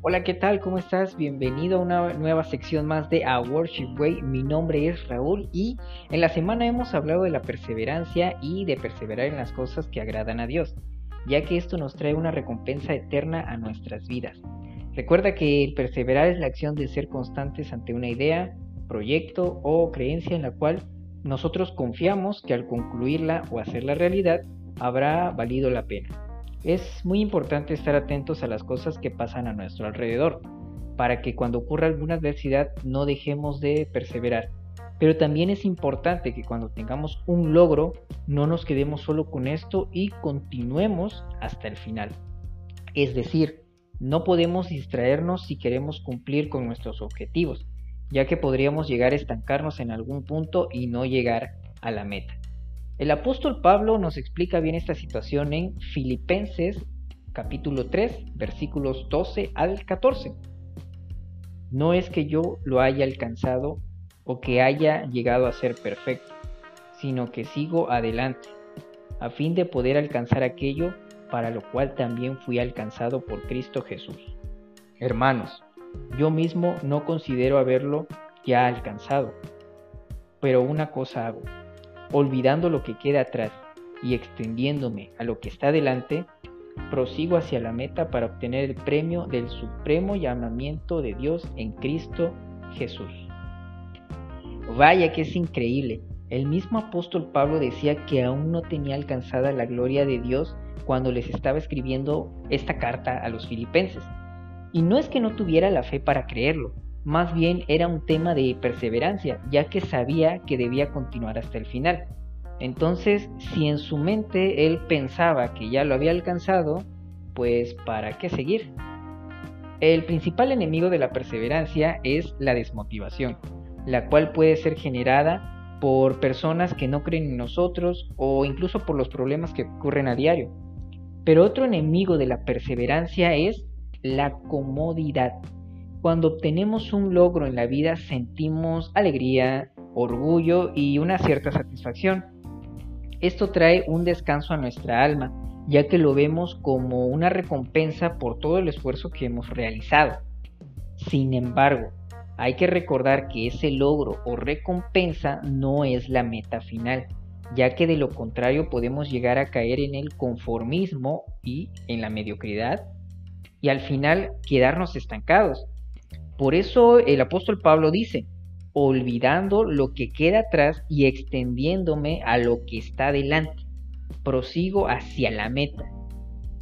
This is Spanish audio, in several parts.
Hola, ¿qué tal? ¿Cómo estás? Bienvenido a una nueva sección más de A Worship Way. Mi nombre es Raúl y en la semana hemos hablado de la perseverancia y de perseverar en las cosas que agradan a Dios, ya que esto nos trae una recompensa eterna a nuestras vidas. Recuerda que el perseverar es la acción de ser constantes ante una idea, proyecto o creencia en la cual nosotros confiamos que al concluirla o hacerla realidad habrá valido la pena. Es muy importante estar atentos a las cosas que pasan a nuestro alrededor, para que cuando ocurra alguna adversidad no dejemos de perseverar. Pero también es importante que cuando tengamos un logro no nos quedemos solo con esto y continuemos hasta el final. Es decir, no podemos distraernos si queremos cumplir con nuestros objetivos, ya que podríamos llegar a estancarnos en algún punto y no llegar a la meta. El apóstol Pablo nos explica bien esta situación en Filipenses capítulo 3 versículos 12 al 14. No es que yo lo haya alcanzado o que haya llegado a ser perfecto, sino que sigo adelante, a fin de poder alcanzar aquello para lo cual también fui alcanzado por Cristo Jesús. Hermanos, yo mismo no considero haberlo ya alcanzado, pero una cosa hago olvidando lo que queda atrás y extendiéndome a lo que está delante, prosigo hacia la meta para obtener el premio del supremo llamamiento de Dios en Cristo Jesús. Vaya que es increíble. El mismo apóstol Pablo decía que aún no tenía alcanzada la gloria de Dios cuando les estaba escribiendo esta carta a los filipenses. Y no es que no tuviera la fe para creerlo, más bien era un tema de perseverancia, ya que sabía que debía continuar hasta el final. Entonces, si en su mente él pensaba que ya lo había alcanzado, pues ¿para qué seguir? El principal enemigo de la perseverancia es la desmotivación, la cual puede ser generada por personas que no creen en nosotros o incluso por los problemas que ocurren a diario. Pero otro enemigo de la perseverancia es la comodidad. Cuando obtenemos un logro en la vida sentimos alegría, orgullo y una cierta satisfacción. Esto trae un descanso a nuestra alma, ya que lo vemos como una recompensa por todo el esfuerzo que hemos realizado. Sin embargo, hay que recordar que ese logro o recompensa no es la meta final, ya que de lo contrario podemos llegar a caer en el conformismo y en la mediocridad y al final quedarnos estancados por eso el apóstol Pablo dice, olvidando lo que queda atrás y extendiéndome a lo que está delante, prosigo hacia la meta.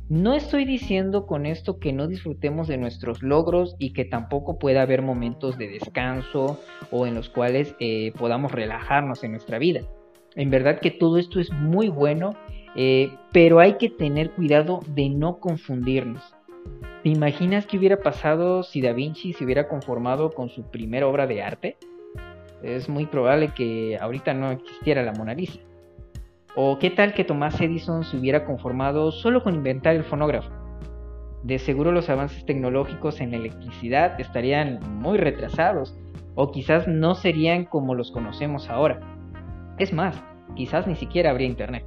No estoy diciendo con esto que no disfrutemos de nuestros logros y que tampoco pueda haber momentos de descanso o en los cuales eh, podamos relajarnos en nuestra vida. En verdad que todo esto es muy bueno, eh, pero hay que tener cuidado de no confundirnos. ¿Te imaginas qué hubiera pasado si Da Vinci se hubiera conformado con su primera obra de arte? Es muy probable que ahorita no existiera la Mona Lisa. ¿O qué tal que Thomas Edison se hubiera conformado solo con inventar el fonógrafo? De seguro los avances tecnológicos en la electricidad estarían muy retrasados o quizás no serían como los conocemos ahora. Es más, quizás ni siquiera habría internet.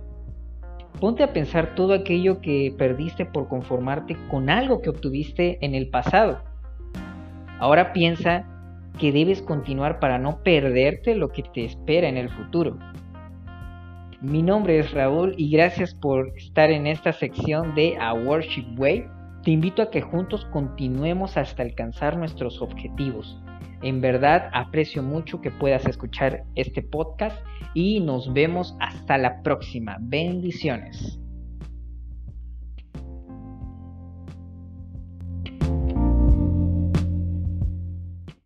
Ponte a pensar todo aquello que perdiste por conformarte con algo que obtuviste en el pasado. Ahora piensa que debes continuar para no perderte lo que te espera en el futuro. Mi nombre es Raúl y gracias por estar en esta sección de A Worship Way. Te invito a que juntos continuemos hasta alcanzar nuestros objetivos. En verdad aprecio mucho que puedas escuchar este podcast y nos vemos hasta la próxima. Bendiciones.